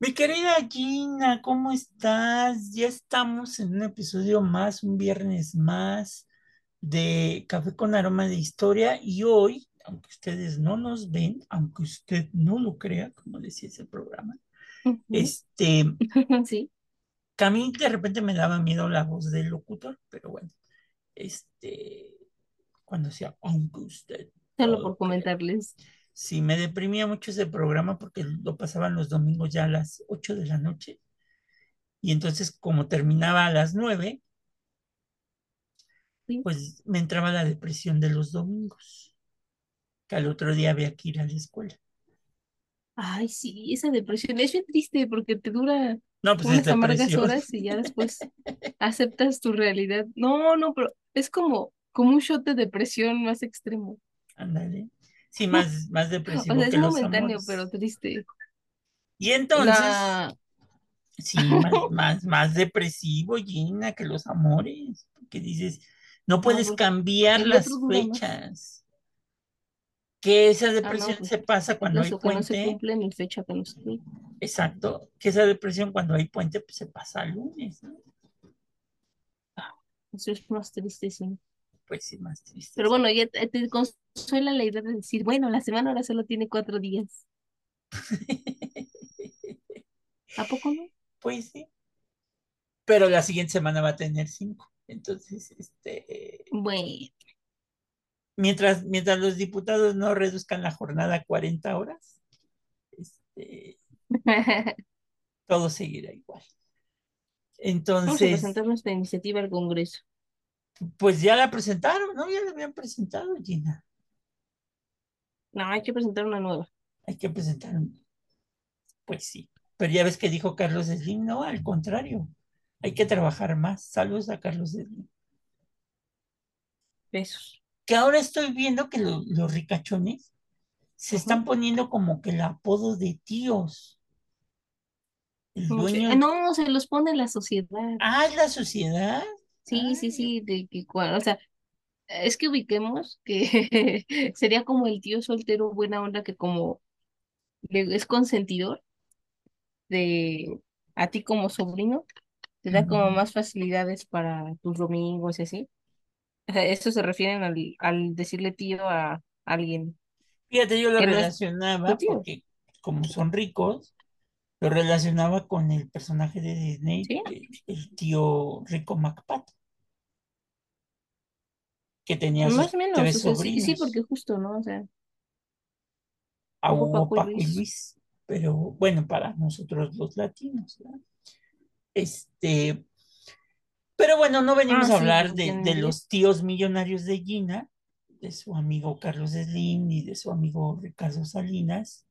Mi querida Gina, ¿cómo estás? Ya estamos en un episodio más, un viernes más de Café con Aroma de Historia y hoy, aunque ustedes no nos ven, aunque usted no lo crea, como decía ese programa, este, Sí. que a mí de repente me daba miedo la voz del locutor, pero bueno, este, cuando decía, aunque usted Solo lo por comentarles. Sí, me deprimía mucho ese programa porque lo pasaban los domingos ya a las 8 de la noche. Y entonces, como terminaba a las 9, Sí. pues me entraba la depresión de los domingos, que al otro día había que ir a la escuela. Ay, sí, esa depresión es bien triste porque te dura No, pues es unas amargas horas y ya después aceptas tu realidad. No, no, pero es como, como un shot de depresión más extremo. Ándale. Sí, más, más O depresivo sea, es que momentáneo, pero triste. Y entonces, La... sí, más, más, más depresivo, Gina, que los amores. Porque dices, no puedes pues, cambiar las fechas. Que esa Ah, no, depresión pues, se pasa cuando hay Eso que no se puente. cumple fecha que no se cumple. Exacto. Que esa depresión cuando hay puente, pues se pasa al lunes, ¿no? Eso es más triste, sí. Pues sí, más triste. Pero bueno, ya te consuela la idea de decir, bueno, la semana ahora solo tiene cuatro días. ¿A poco no? Pues sí. Pero la siguiente semana va a tener cinco. Entonces, este, Bueno, mientras, mientras los diputados no reduzcan la jornada a 40 horas, este, todo seguirá igual. vamos a Entonces, presentar nuestra iniciativa al Congreso. pues ya la presentaron, ¿no? Ya la habían presentado, Gina. No, hay que presentar una nueva. Hay que presentar un- Pues sí. Pero ya ves que dijo Carlos Slim, no, al contrario. Hay que trabajar más. Saludos a Carlos Slim. Besos. Que ahora estoy viendo que lo- los ricachones se están poniendo como que el apodo de tíos. El dueño. Ah, no, se los pone la sociedad. Ah, es la sociedad. Sí, sí, Ay, sí, de que o sea, es que ubiquemos que sería como el tío soltero buena onda que como es consentidor de a ti como sobrino, te da como más facilidades para tus domingos y así. Eso se refieren al, al decirle tío a alguien Fíjate, yo lo que relacionaba porque como son ricos, lo relacionaba con el personaje de Disney, ¿Sí? el, el tío Rico MacPato, que tenía sus Más o menos, tres o sea, sí, sí, porque justo, ¿no? O sea, a Hugo, Hugo, Paco y Paco y Luis. Luis, pero bueno, para nosotros los latinos, ¿verdad? Este, pero bueno, no venimos Ah, a hablar de, los tíos millonarios de Gina, de su amigo Carlos Slim, ni de su amigo Ricardo Salinas,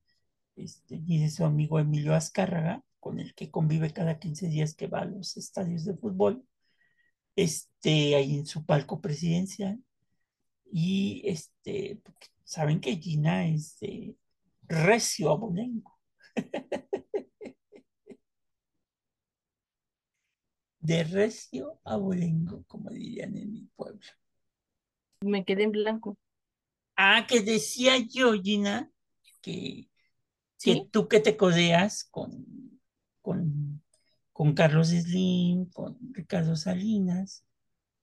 este, ni de su amigo Emilio Azcárraga, con el que convive cada 15 días que va a los estadios de fútbol, este, ahí en su palco presidencial. Y este, saben que Gina es de recio abolengo, de recio abolengo, como dirían en mi pueblo. me quedé en blanco. Ah, que decía yo, Gina, que, que tú que te codeas con, con, con Carlos Slim, con Ricardo Salinas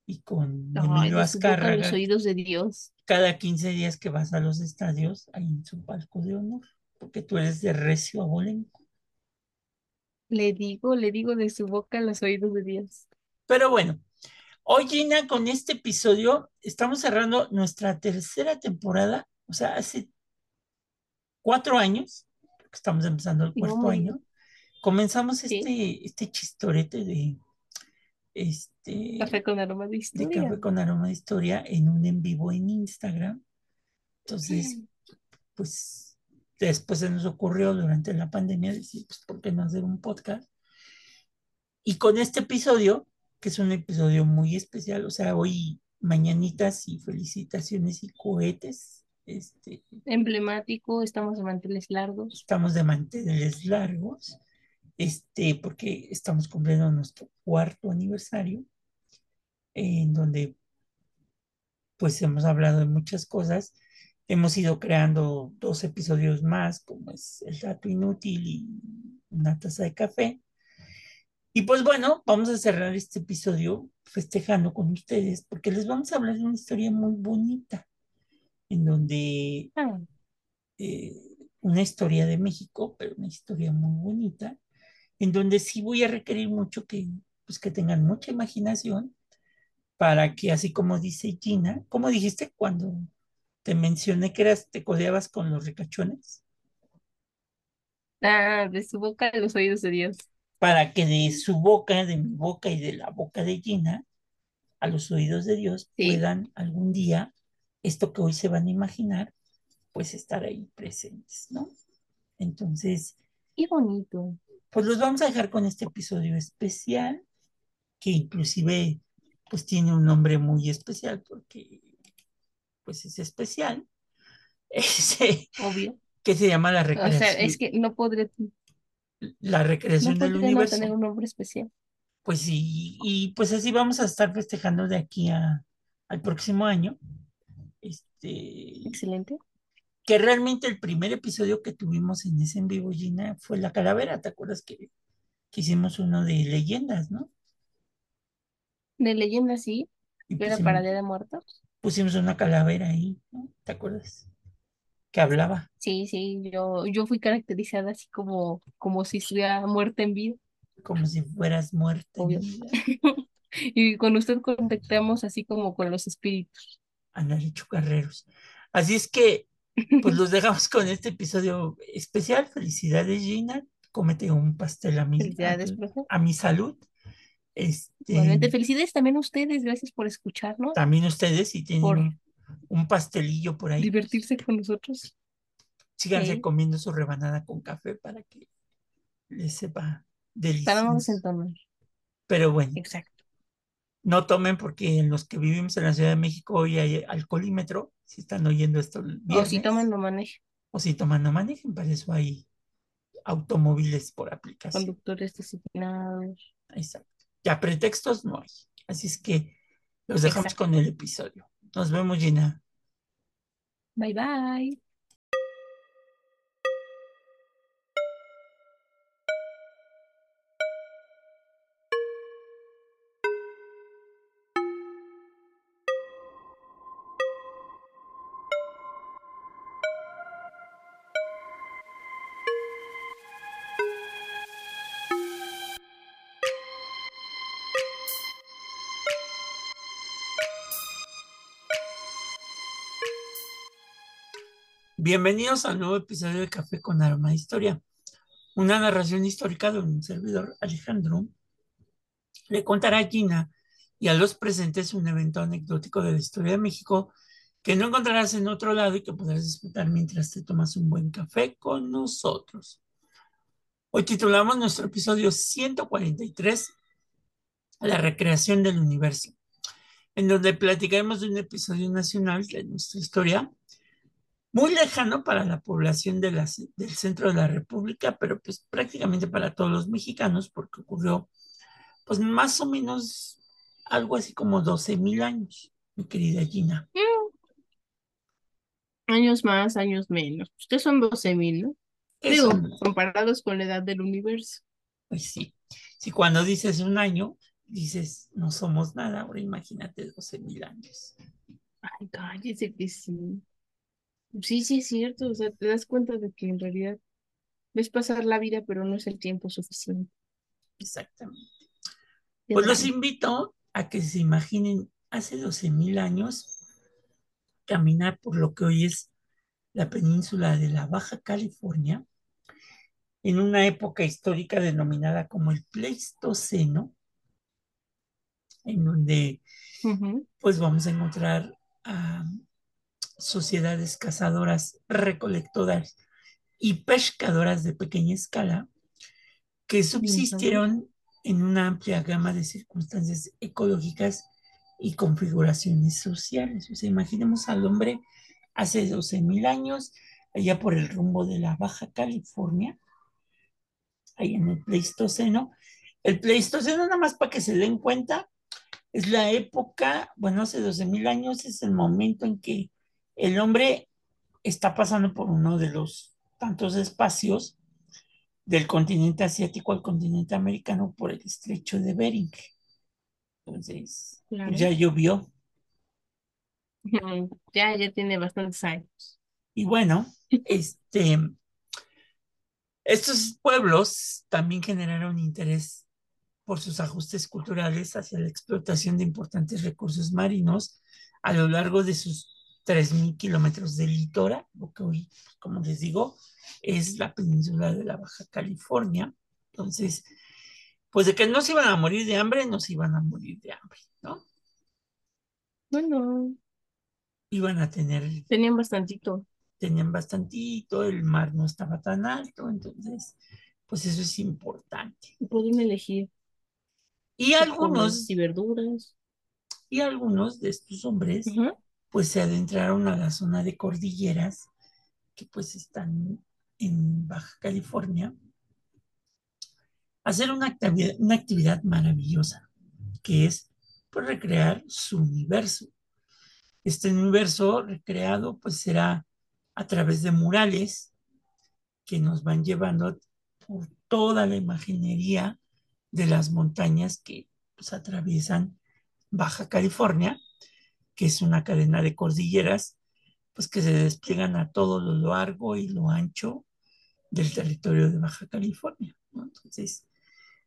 y con Ay, Emilio de su boca a los Azcárraga, oídos de Dios. cada 15 días que vas a los estadios, ahí en su palco de honor, porque tú eres de recio abolengo. Le digo, le digo de su boca a los oídos de Dios. Pero bueno, hoy Gina, con este episodio estamos cerrando nuestra tercera temporada, o sea, hace cuatro años, estamos empezando el no cuarto año, comenzamos Sí. este, este chistorete de este Café con aroma de de historia. Café con Aroma de Historia en un en vivo en Instagram. Entonces, pues después se nos ocurrió durante la pandemia decir, pues, ¿por qué no hacer un podcast? Y con este episodio, que es un episodio muy especial, o sea, hoy mañanitas y felicitaciones y cohetes Este, Emblemático, estamos de manteles largos. Estamos de manteles largos, este, porque estamos cumpliendo nuestro cuarto aniversario, en donde pues hemos hablado de muchas cosas. Hemos ido creando dos episodios más, como es El dato inútil y una taza de café. Y pues bueno, vamos a cerrar este episodio festejando con ustedes, porque les vamos a hablar de una historia muy bonita, en donde Ah, eh, una historia de México, pero una historia muy bonita, en donde sí voy a requerir mucho que, pues, que tengan mucha imaginación para que, así como dice Gina, ¿cómo dijiste cuando te mencioné que eras, te codeabas con los ricachones? ah, de su boca a los oídos de Dios. Para que de su boca, de mi boca y de la boca de Gina, a los oídos de Dios, Sí. puedan algún día, esto que hoy se van a imaginar, pues estar ahí presentes, ¿no? Entonces, Qué bonito. pues los vamos a dejar con este episodio especial, que inclusive pues tiene un nombre muy especial porque pues es especial, Ese, Obvio. que se llama la O sea, recreación, es que no podría, la recreación no del podría no universo. tener un nombre especial. Pues sí, y pues así vamos a estar festejando de aquí a, al próximo año. Este, Excelente. que realmente el primer episodio que tuvimos en ese en vivo, Gina, fue la calavera, ¿te acuerdas que, que hicimos uno de leyendas, ¿no? De leyenda sí, Y pero pusimos, para Día de Muertos. Pusimos una calavera ahí, ¿no? ¿Te acuerdas? Que hablaba, Sí, sí, yo, yo fui caracterizada así como, como si estuviera muerta en vida. como si fueras muerta. en vida. Y con usted contactamos así como con los espíritus. Andar chocarreros. Así es que, pues los dejamos con este episodio especial. Felicidades, Gina. Cómete un pastel a mi, a, Felicidades, tu- profe. a mi salud. Este, Igualmente, felicidades también a ustedes. Gracias por escucharnos, también ustedes, si tienen por un, pastelillo por ahí, pues, divertirse con nosotros. síganse Sí. comiendo su rebanada con café para que les sepa delicioso. desentonar. Pero bueno, Exacto. no tomen porque en los que vivimos en la Ciudad de México hoy hay alcoholímetro. Si están oyendo esto O si toman, no manejen. o si toman, no manejen. Para eso hay automóviles por aplicación. Conductores disciplinados. Exacto. Ya pretextos no hay. Así es que los dejamos Exacto. con el episodio. Nos vemos, Gina. Bye bye. Bienvenidos al nuevo episodio de Café con Aroma de Historia. Una narración histórica de un servidor, Alejandro, le contará a Gina y a los presentes un evento anecdótico de la historia de México que no encontrarás en otro lado y que podrás disfrutar mientras te tomas un buen café con nosotros. Hoy titulamos nuestro episodio 143, La recreación del universo, en donde platicaremos de un episodio nacional de nuestra historia muy lejano para la población de la, del centro de la República, pero pues prácticamente para todos los mexicanos, porque ocurrió pues más o menos algo así como 12 mil años, mi querida Gina. Años más, años menos. Ustedes son 12 mil, ¿no? Digo, comparados con la edad del universo. pues sí. Si cuando dices un año, dices no somos nada, ahora imagínate 12 mil años. Ay, cállese que sí. Sí, sí es cierto. O sea, te das cuenta de que en realidad ves pasar la vida, pero no es el tiempo suficiente. Exactamente. Pues los invito a que se imaginen hace 12 mil años caminar por lo que hoy es la península de la Baja California, en una época histórica denominada como el Pleistoceno, en donde pues vamos a encontrar a sociedades cazadoras, recolectoras y pescadoras de pequeña escala que subsistieron en una amplia gama de circunstancias ecológicas y configuraciones sociales. O sea, imaginemos al hombre hace 12 mil años, allá por el rumbo de la Baja California, ahí en el Pleistoceno. El Pleistoceno, nada más para que se den cuenta, es la época, bueno, hace 12 mil años es el momento en que el hombre está pasando por uno de los tantos espacios del continente asiático al continente americano por el estrecho de Bering. Entonces, Claro. ya llovió. Ya, ya tiene bastantes años. Y bueno, este, estos pueblos también generaron interés por sus ajustes culturales hacia la explotación de importantes recursos marinos a lo largo de sus 3.000 kilómetros de litoral, lo que hoy, como les digo, es la península de la Baja California. Entonces, pues de que no se iban a morir de hambre, no se iban a morir de hambre, ¿no? Bueno, Iban a tener tenían bastantito. tenían bastantito, el mar no estaba tan alto, entonces, pues eso es importante. Y pueden elegir Y algunos, y verduras. y algunos de estos hombres, Ujú. Pues se adentraron a la zona de cordilleras que pues están en Baja California, hacer una actividad, una actividad maravillosa, que es pues, recrear su universo. Este universo recreado pues será a través de murales que nos van llevando por toda la imaginería de las montañas que pues, atraviesan Baja California, que es una cadena de cordilleras, pues que se despliegan a todo lo largo y lo ancho del territorio de Baja California. ¿no? Entonces,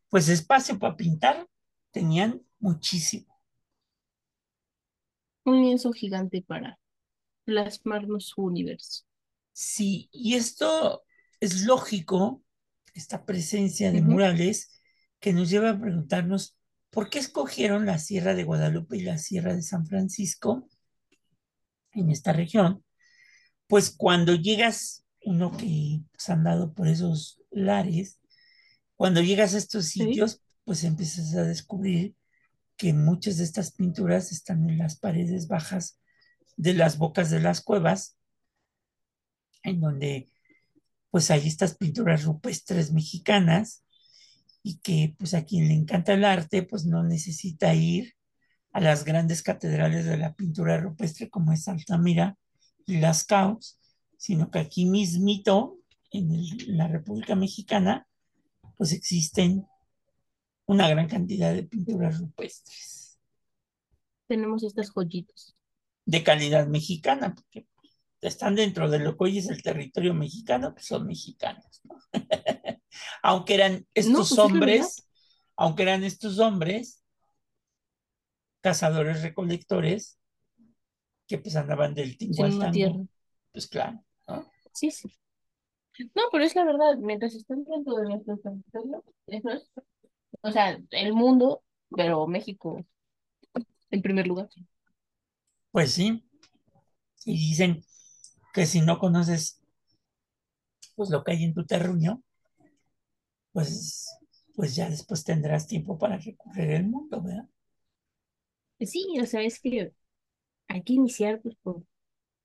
pues espacio para pintar tenían muchísimo. Un lienzo gigante para plasmarnos su universo. Sí, y esto es lógico, esta presencia de murales, que nos lleva a preguntarnos por qué escogieron la Sierra de Guadalupe y la Sierra de San Francisco en esta región. Pues cuando llegas, uno que pues, ha andado por esos lares, cuando llegas a estos Sí. sitios, pues empiezas a descubrir que muchas de estas pinturas están en las paredes bajas de las bocas de las cuevas, en donde pues hay estas pinturas rupestres mexicanas y que pues a quien le encanta el arte pues no necesita ir a las grandes catedrales de la pintura rupestre como es Altamira y Las Caos, sino que aquí mismito en, el- en la República Mexicana pues existen una gran cantidad de pinturas rupestres Tenemos estas joyitas. de calidad mexicana, porque están dentro de lo que hoy es el territorio mexicano, pues son mexicanos, ¿no? aunque eran estos pues es la hombres, aunque eran estos hombres, cazadores recolectores, que pues andaban del tingo al tango, pues claro, ¿no? Sí, sí. No, pero es la verdad, mientras estén dentro de nuestro territorio, eso es, o sea, el mundo, pero México en primer lugar. Pues sí, y dicen que si no conoces pues lo que hay en tu terruño, pues, pues ya después tendrás tiempo para recorrer el mundo, ¿verdad? Sí, o sea, es que hay que iniciar pues, por,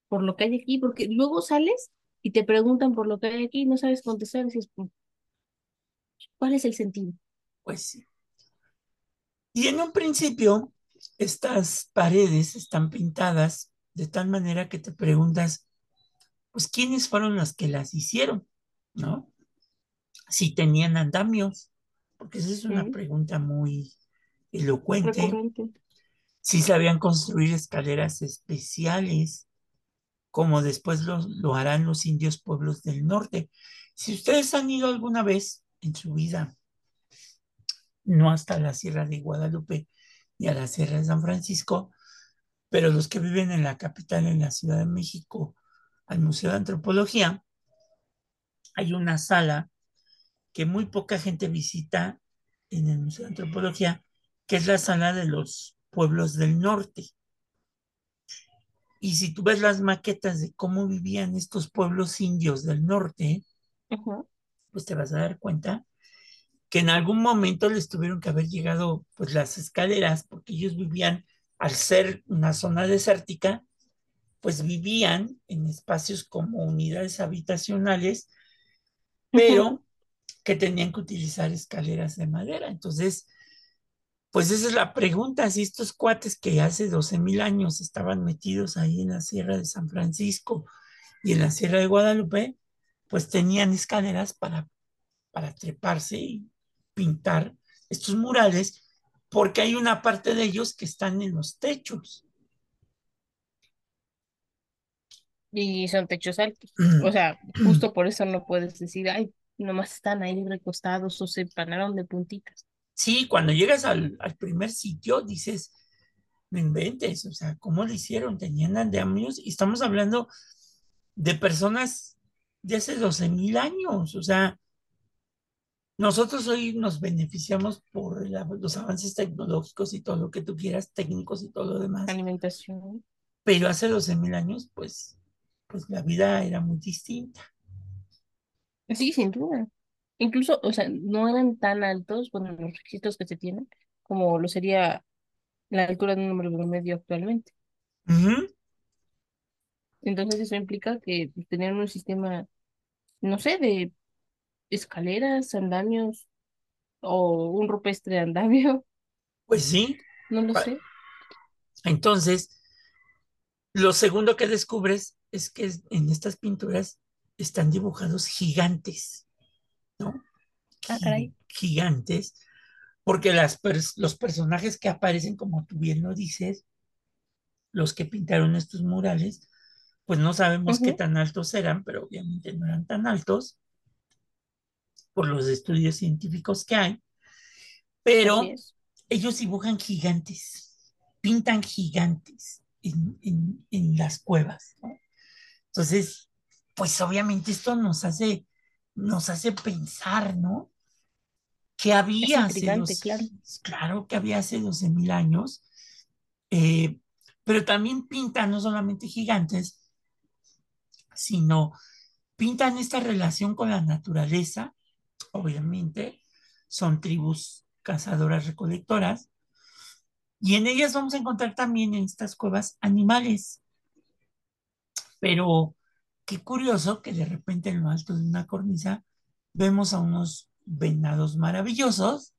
por lo que hay aquí, porque luego sales y te preguntan por lo que hay aquí y no sabes contestar, dices, "Pues, ¿cuál es el sentido? Pues sí. Y en un principio, estas paredes están pintadas de tal manera que te preguntas, pues, ¿quiénes fueron los que las hicieron? ¿No? Si tenían andamios, porque esa es una pregunta muy elocuente. Recurrente. Si sabían construir escaleras especiales, como después lo, lo harán los indios pueblos del norte. Si ustedes han ido alguna vez en su vida, no hasta la Sierra de Guadalupe ni a la Sierra de San Francisco, pero los que viven en la capital, en la Ciudad de México, al Museo de Antropología, hay una sala que muy poca gente visita en el Museo de Antropología, que es la sala de los pueblos del norte. Y si tú ves las maquetas de cómo vivían estos pueblos indios del norte, Ajá. pues te vas a dar cuenta que en algún momento les tuvieron que haber llegado pues las escaleras, porque ellos vivían, al ser una zona desértica, pues vivían en espacios como unidades habitacionales, pero que tenían que utilizar escaleras de madera. Entonces, pues esa es la pregunta, si estos cuates que hace 12 mil años estaban metidos ahí en la Sierra de San Francisco y en la Sierra de Guadalupe, pues tenían escaleras para, para treparse y pintar estos murales, porque hay una parte de ellos que están en los techos. Y son techos altos. O sea, justo por eso no puedes decir, ay, nomás están ahí recostados o se empanaron de puntitas. Sí, cuando llegas al, al primer sitio dices, no inventes, o sea, ¿cómo lo hicieron? Tenían andamios y estamos hablando de personas de hace 12 mil años, o sea, nosotros hoy nos beneficiamos por los avances tecnológicos y todo lo que tú quieras, técnicos y todo lo demás. Alimentación. Pero hace 12 mil años, pues, pues la vida era muy distinta. Sí, sin duda. Incluso, o sea, no eran tan altos, bueno, los requisitos que se tienen, como lo sería la altura de un número medio actualmente. Entonces eso implica que tenían un sistema, no sé, de escaleras, andamios o un rupestre andamio. Pues sí. No lo sé. Entonces, lo segundo que descubres es que en estas pinturas están dibujados gigantes, ¿no? Ah, gigantes, porque las los personajes que aparecen, como tú bien lo dices, los que pintaron estos murales, pues no sabemos qué tan altos eran, pero obviamente no eran tan altos por los estudios científicos que hay, pero ellos dibujan gigantes, pintan gigantes en, en las cuevas. ¿no? Entonces, pues obviamente esto nos hace, nos hace pensar, ¿no? Que había hace claro. claro. que había hace 12 mil años, eh, pero también pintan no solamente gigantes, sino pintan esta relación con la naturaleza, obviamente, son tribus cazadoras recolectoras, y en ellas vamos a encontrar también en estas cuevas animales. Pero qué curioso que de repente en lo alto de una cornisa vemos a unos venados maravillosos,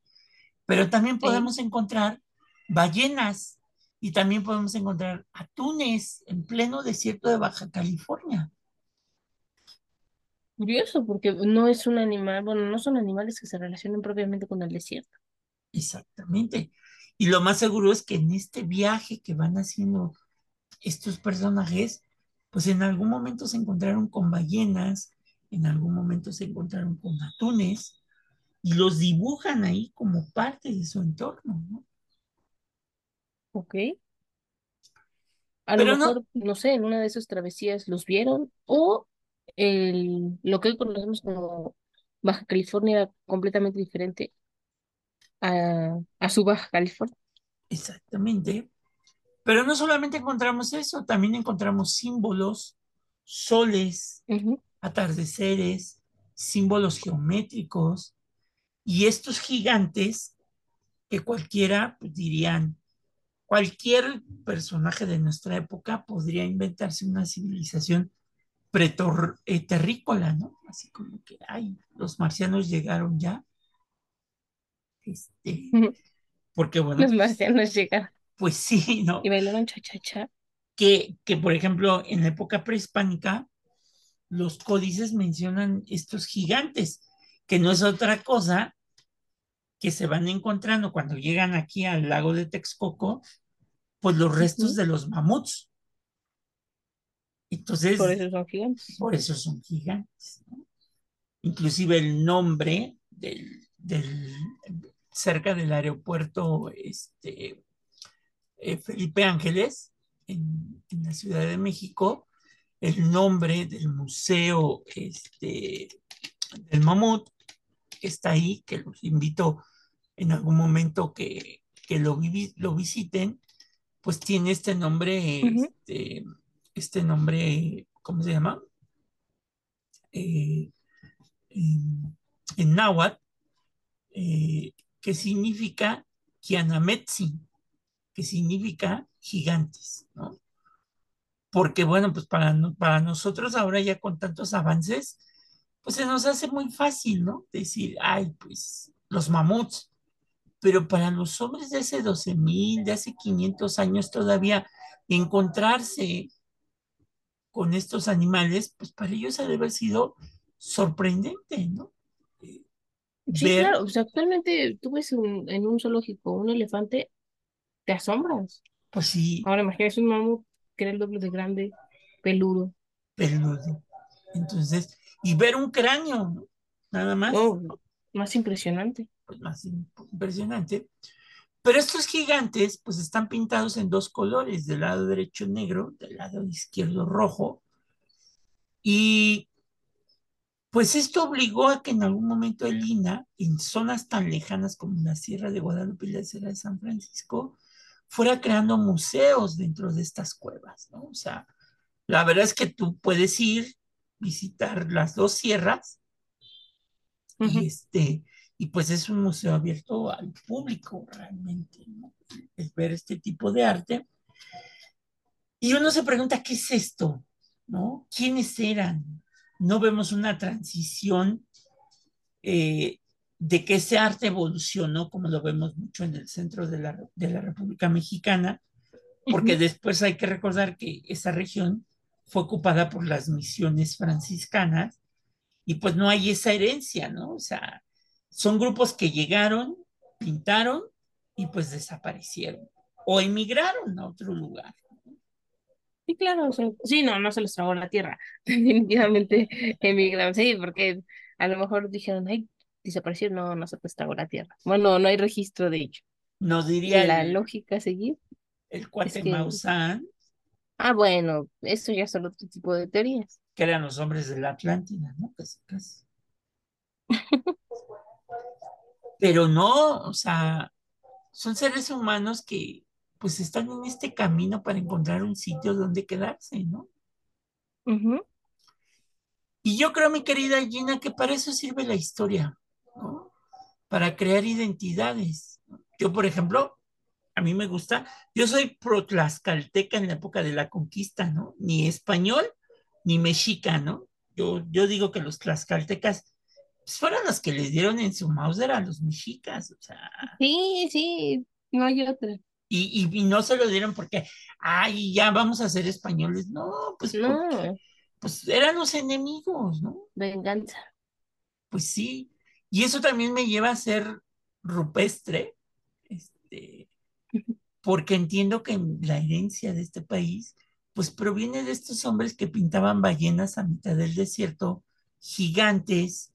pero también podemos encontrar ballenas y también podemos encontrar atunes en pleno desierto de Baja California. Curioso, porque no es un animal, bueno, no son animales que se relacionen propiamente con el desierto. Exactamente. Y lo más seguro es que en este viaje que van haciendo estos personajes, pues en algún momento se encontraron con ballenas, en algún momento se encontraron con atunes y los dibujan ahí como parte de su entorno, ¿no? Ok. A lo mejor, no, sé, en una de esas travesías los vieron o el, lo que hoy conocemos como Baja California completamente diferente a, a su Baja California. Exactamente. Pero no solamente encontramos eso, también encontramos símbolos, soles, atardeceres, símbolos geométricos y estos gigantes que cualquiera pues, dirían, cualquier personaje de nuestra época podría inventarse una civilización preterrícola, ¿no? Así como que, ay, los marcianos llegaron ya. Este, porque bueno. Los marcianos llegaron. Pues sí, ¿no? Y bailaron cha-cha-cha. Que, que, por ejemplo, en la época prehispánica, los códices mencionan estos gigantes, que no es otra cosa que se van encontrando cuando llegan aquí al lago de Texcoco, pues los restos de los mamuts. Entonces, por eso son gigantes. Por eso son gigantes. ¿no? Inclusive el nombre del, del, cerca del aeropuerto este, eh, Felipe Ángeles, en, la Ciudad de México, el nombre del museo este, del mamut está ahí, que los invito en algún momento que, lo, lo visiten, pues tiene este nombre, este, este, nombre, ¿cómo se llama? Eh, en, náhuatl, eh, que significa Kianametzi, que significa gigantes, ¿no? porque bueno, pues para, para nosotros ahora ya con tantos avances, pues se nos hace muy fácil, ¿no? Decir, ay, pues los mamuts, pero para los hombres de hace 12 mil, de hace 500 años todavía, encontrarse con estos animales, pues para ellos ha de haber sido sorprendente, ¿no? Sí, claro, o sea, actualmente tú ves en un zoológico un elefante, te asombras. Pues sí. Ahora imagínate un mamut que era el doble de grande, peludo. Peludo. Entonces, y ver un cráneo, ¿no? Nada más. Oh, más impresionante. Pues más impresionante. Pero estos gigantes, pues están pintados en dos colores, del lado derecho negro, del lado izquierdo rojo. Y pues esto obligó a que en algún momento el INA, en zonas tan lejanas como la Sierra de Guadalupe y la Sierra de San Francisco, fuera creando museos dentro de estas cuevas, ¿no? O sea, la verdad es que tú puedes ir, visitar las dos sierras, y este, y pues es un museo abierto al público realmente, ¿no? Es ver este tipo de arte. Y uno se pregunta, ¿qué es esto? ¿No? ¿Quiénes eran? no vemos una transición eh, de que ese arte evolucionó, como lo vemos mucho en el centro de la, de la República Mexicana, porque después hay que recordar que esa región fue ocupada por las misiones franciscanas y pues no hay esa herencia, ¿no? O sea, son grupos que llegaron, pintaron y pues desaparecieron o emigraron a otro lugar. Sí, claro, sí, no, no se les tragó la tierra. Definitivamente emigraron, sí, porque a lo mejor dijeron, ay, desapareció, no, no se les tragó la tierra. Bueno, no hay registro de ello. No diría. La lógica a seguir. El cuate Maussan. Ah, bueno, eso ya son otro tipo de teorías. Que eran los hombres de la Atlántida, ¿no? Casi, casi. Pero no, o sea, son seres humanos que pues están en este camino para encontrar un sitio donde quedarse, ¿no? Y yo creo, mi querida Gina, que para eso sirve la historia, ¿no? Para crear identidades. Yo, por ejemplo, a mí me gusta, yo soy pro-tlaxcalteca en la época de la conquista, ¿no? Ni español ni mexica, ¿no? Yo, yo digo que los tlaxcaltecas pues, fueron los que les dieron en su Mauser a los mexicas, o sea. Sí, sí, no hay otra. Y, y, no se lo dieron porque, ay, ya vamos a ser españoles. No, pues no. pues eran los enemigos, ¿no? Venganza. Pues sí. Y eso también me lleva a ser rupestre, este, porque entiendo que la herencia de este país, pues proviene de estos hombres que pintaban ballenas a mitad del desierto, gigantes,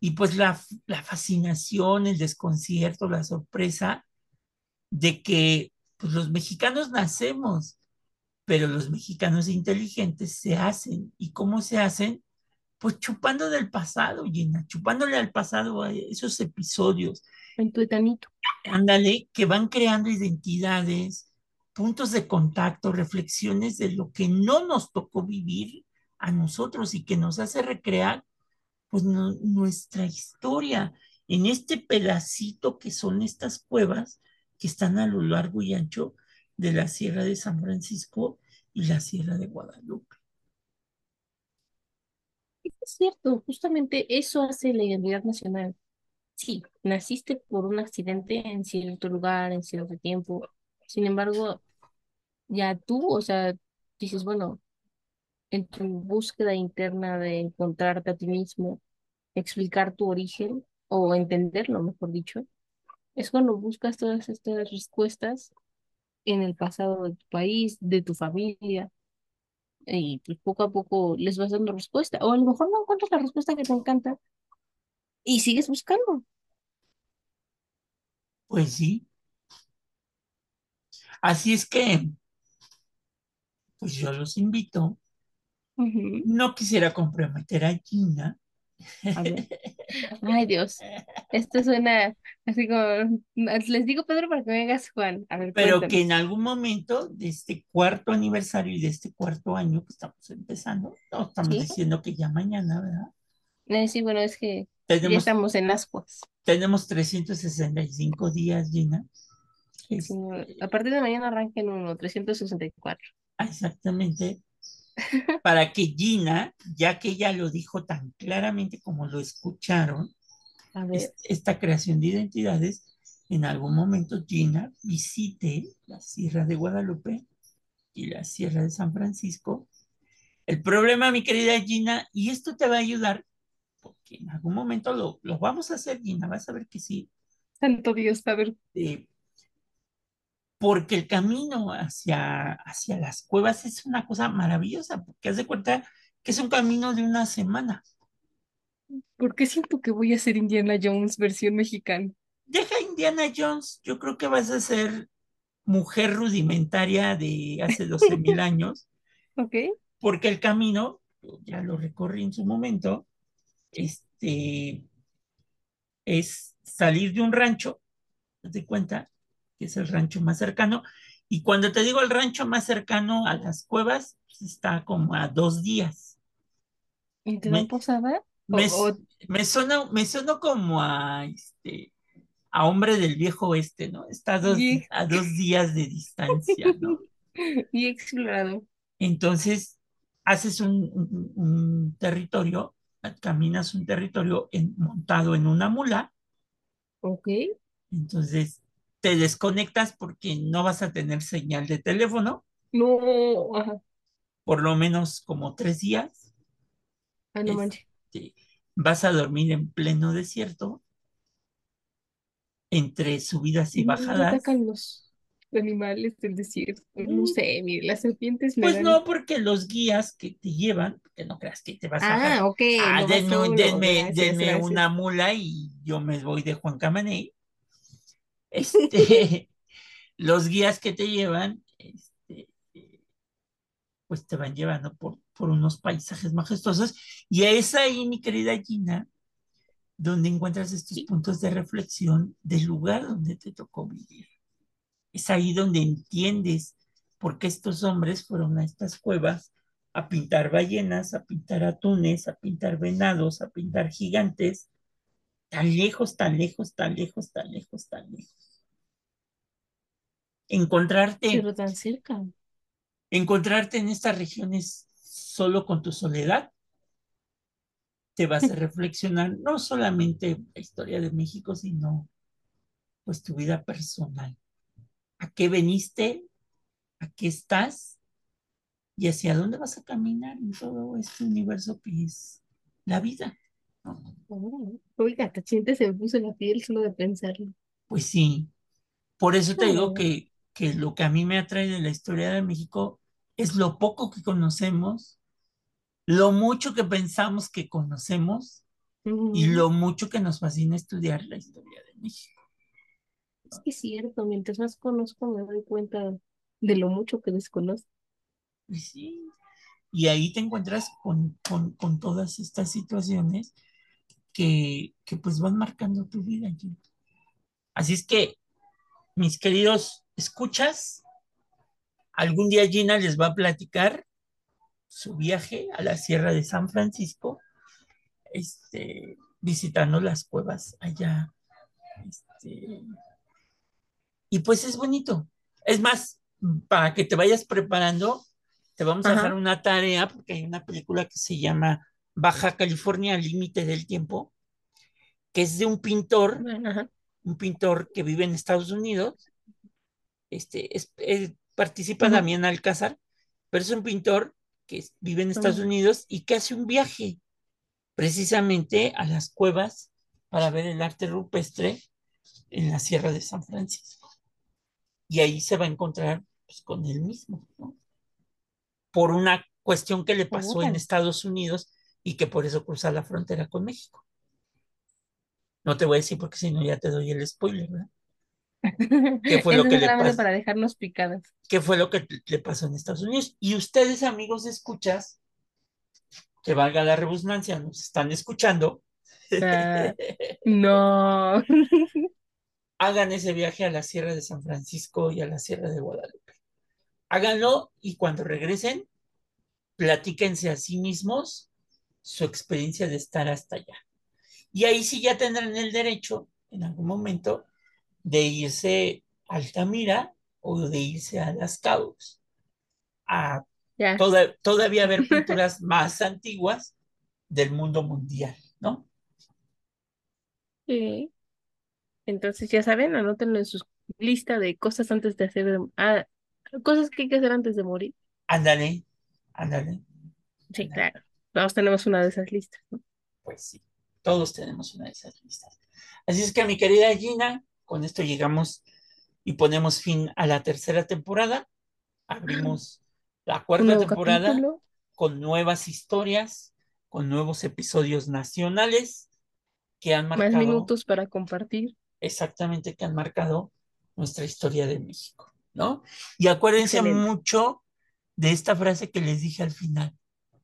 y pues la, la fascinación, el desconcierto, la sorpresa de que pues los mexicanos nacemos, pero los mexicanos inteligentes se hacen. ¿Y cómo se hacen? Pues chupando del pasado, Gina, chupándole al pasado a esos episodios. En tu etanito. Ándale, que van creando identidades, puntos de contacto, reflexiones de lo que no nos tocó vivir a nosotros y que nos hace recrear pues nuestra historia en este pedacito que son estas cuevas que están a lo largo y ancho de la Sierra de San Francisco y la Sierra de Guadalupe. Cierto, justamente eso hace la identidad nacional. Sí, naciste por un accidente en cierto lugar, en cierto tiempo. Sin embargo, ya tú, o sea, dices, bueno, en tu búsqueda interna de encontrarte a ti mismo, explicar tu origen o entenderlo, mejor dicho, es cuando buscas todas estas respuestas en el pasado de tu país, de tu familia, y pues poco a poco les vas dando respuesta. O a lo mejor no encuentras la respuesta que te encanta y sigues buscando. Pues sí. Así es que, pues yo los invito. No quisiera comprometer a Gina Ay, Dios. Esto suena así como. Les digo, Pedro, para que vengas, Juan. A ver, Pero que en algún momento de este cuarto aniversario y de este cuarto año que estamos empezando, no estamos diciendo que ya mañana, ¿verdad? Eh, sí, bueno, es que ya estamos en ascuas. Tenemos 365 días, Gina. a partir de mañana arranquen uno, 364. Exactamente. para que Gina, ya que ella lo dijo tan claramente como lo escucharon, esta creación de identidades, en algún momento Gina visite la Sierra de Guadalupe y la Sierra de San Francisco. El problema, mi querida Gina, y esto te va a ayudar, porque en algún momento lo, lo vamos a hacer, Gina, vas a ver que sí. Santo Dios, a ver. Eh, porque el camino hacia, hacia las cuevas es una cosa maravillosa, porque haz de cuenta que es un camino de una semana. ¿Por qué siento que voy a ser Indiana Jones versión mexicana? Deja Indiana Jones, yo creo que vas a ser mujer rudimentaria de hace 12 mil años. Ok. Porque el camino, ya lo recorrí en su momento, este, es salir de un rancho, ¿te cuenta? Que es el rancho más cercano. Y cuando te digo el rancho más cercano a las cuevas, pues está como a dos días. ¿Y te dan? Me, me, suena, me suena como a este a hombre del viejo oeste, ¿no? Está a dos, a dos días de distancia, ¿no? Y explorado. Entonces, haces un, un, territorio, caminas un territorio montado en una mula. Ok. Entonces, te desconectas porque no vas a tener señal de teléfono. No, ajá. Por lo menos como tres días. Ah, no manches. Este, vas a dormir en pleno desierto entre subidas y bajadas. atacan los animales del desierto? No mm. sé, mire, las serpientes Pues no, porque los guías que te llevan, que no creas que te vas a... Ah, ok. Ah, denme, denme, una mula y yo me voy de Juan Camaney. Este, los guías que te llevan, este, pues te van llevando por, por unos paisajes majestuosos. Y es ahí, mi querida Gina, donde encuentras estos puntos de reflexión del lugar donde te tocó vivir. Es ahí donde entiendes por qué estos hombres fueron a estas cuevas a pintar ballenas, a pintar atunes, a pintar venados, a pintar gigantes, tan lejos, tan lejos, tan lejos, tan lejos, tan lejos. Encontrarte. Pero tan cerca. Encontrarte en estas regiones solo con tu soledad te vas a reflexionar no solamente la historia de México, sino pues tu vida personal. ¿A qué veniste? ¿A qué estás? ¿Y hacia dónde vas a caminar en todo este universo que es la vida? Oiga, te se me puso la piel solo de pensarlo. Pues sí. Por eso te digo que, que lo que a mí me atrae de la historia de México es lo poco que conocemos lo mucho que pensamos que conocemos y lo mucho que nos fascina estudiar la historia de México. Es que es cierto, mientras más conozco me doy cuenta de lo mucho que desconozco. Sí, y ahí te encuentras con, con, todas estas situaciones que, que, pues van marcando tu vida. Así es que, mis queridos escuchas, algún día Gina les va a platicar su viaje a la Sierra de San Francisco, este, visitando las cuevas allá. Este, y pues es bonito. Es más, para que te vayas preparando, te vamos a dejar una tarea, porque hay una película que se llama Baja California, Límite del Tiempo, que es de un pintor, un pintor que vive en Estados Unidos. Este, participa Damián Alcázar, pero es un pintor que vive en Estados Unidos y que hace un viaje precisamente a las cuevas para ver el arte rupestre en la Sierra de San Francisco. Y ahí se va a encontrar pues, con él mismo, ¿no? Por una cuestión que le pasó en Estados Unidos y que por eso cruza la frontera con México. No te voy a decir porque si no ya te doy el spoiler, ¿verdad? ¿Qué fue lo que le pasó? Para dejarnos picadas. ¿Qué fue lo que le pasó en Estados Unidos? Y ustedes, amigos, escuchas, que valga la redundancia, nos están escuchando. Ah, no. Hagan ese viaje a la Sierra de San Francisco y a la Sierra de Guadalupe. Háganlo y cuando regresen, platíquense a sí mismos su experiencia de estar hasta allá. Y ahí sí ya tendrán el derecho, en algún momento, de irse a Altamira o de irse a Las Cabos a toda- todavía haber pinturas más antiguas del mundo mundial, ¿no? Sí. Entonces, ya saben, anótenlo en su lista de cosas antes de hacer, ah, cosas que hay que hacer antes de morir. Ándale, ándale. Sí, claro. Todos tenemos una de esas listas, ¿no? Pues sí, todos tenemos una de esas listas. Así es que mi querida Gina, con esto llegamos y ponemos fin a la tercera temporada. Abrimos la cuarta temporada capítulo. con nuevas historias, con nuevos episodios nacionales que han Más marcado minutos para compartir. exactamente que han marcado nuestra historia de México, ¿no? Y acuérdense Excelente. mucho de esta frase que les dije al final.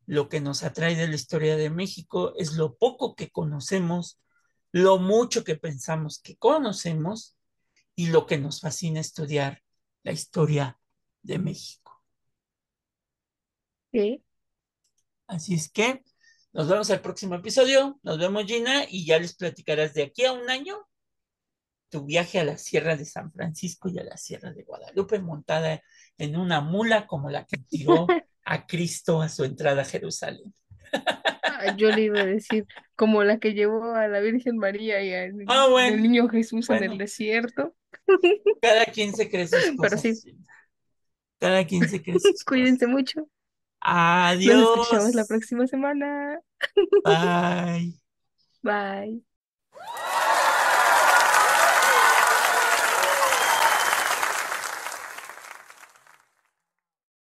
Lo que nos atrae de la historia de México es lo poco que conocemos, lo mucho que pensamos que conocemos y lo que nos fascina estudiar la historia de México. Sí. Así es que nos vemos al próximo episodio. Nos vemos, Gina, y ya les platicarás de aquí a un año tu viaje a la Sierra de San Francisco y a la Sierra de Guadalupe montada en una mula como la que tiró a Cristo a su entrada a Jerusalén. Yo le iba a decir, como la que llevó a la Virgen María y al Ah, bueno. niño Jesús en el desierto. Cada quien se cree sus Pero cosas. sí. Gina. Cada quien se cree sus Cuídense cosas. mucho. Nos Adiós. escuchamos la próxima semana. Bye. Bye.